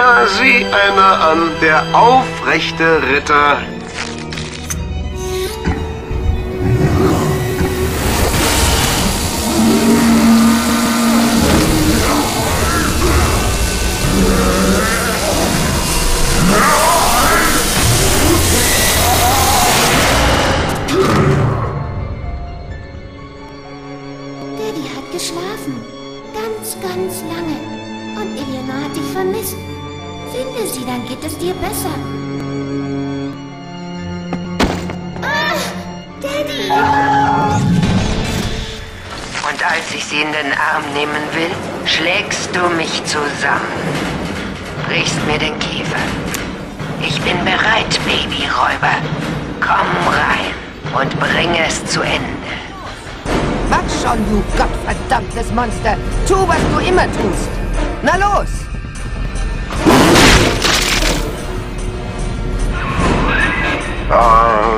Tja, sieh einer an, der aufrechte Ritter. Daddy hat geschlafen. Ganz, ganz lange. Und Eleanor hat dich vermisst. Finde sie, dann geht es dir besser. Ah! Daddy! Und als ich sie in den Arm nehmen will, schlägst du mich zusammen. Brichst mir den Kiefer. Ich bin bereit, Babyräuber. Komm rein und bring es zu Ende. Mach schon, du gottverdammtes Monster! Tu, was du immer tust! Na los!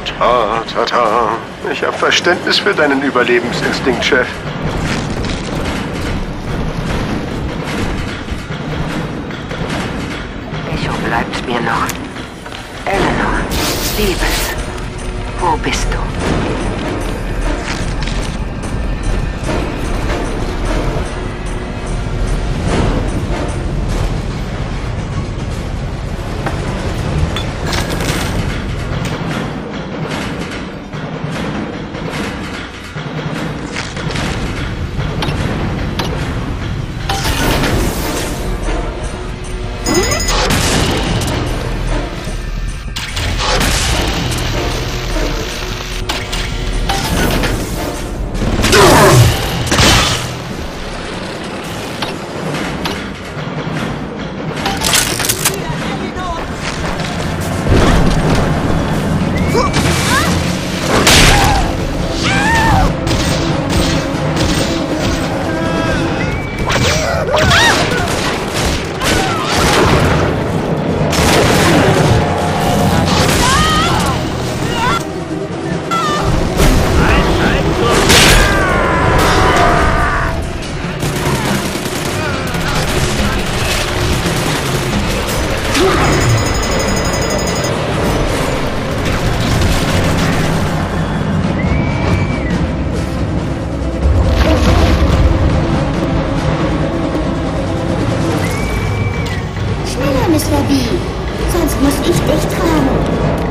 Ta, ta, ta. Ich habe Verständnis für deinen Überlebensinstinkt, Chef. Echo bleibt mir noch. Eleanor, Liebes, wo bist du? Miss Levy. Sonst muss ich dich tragen.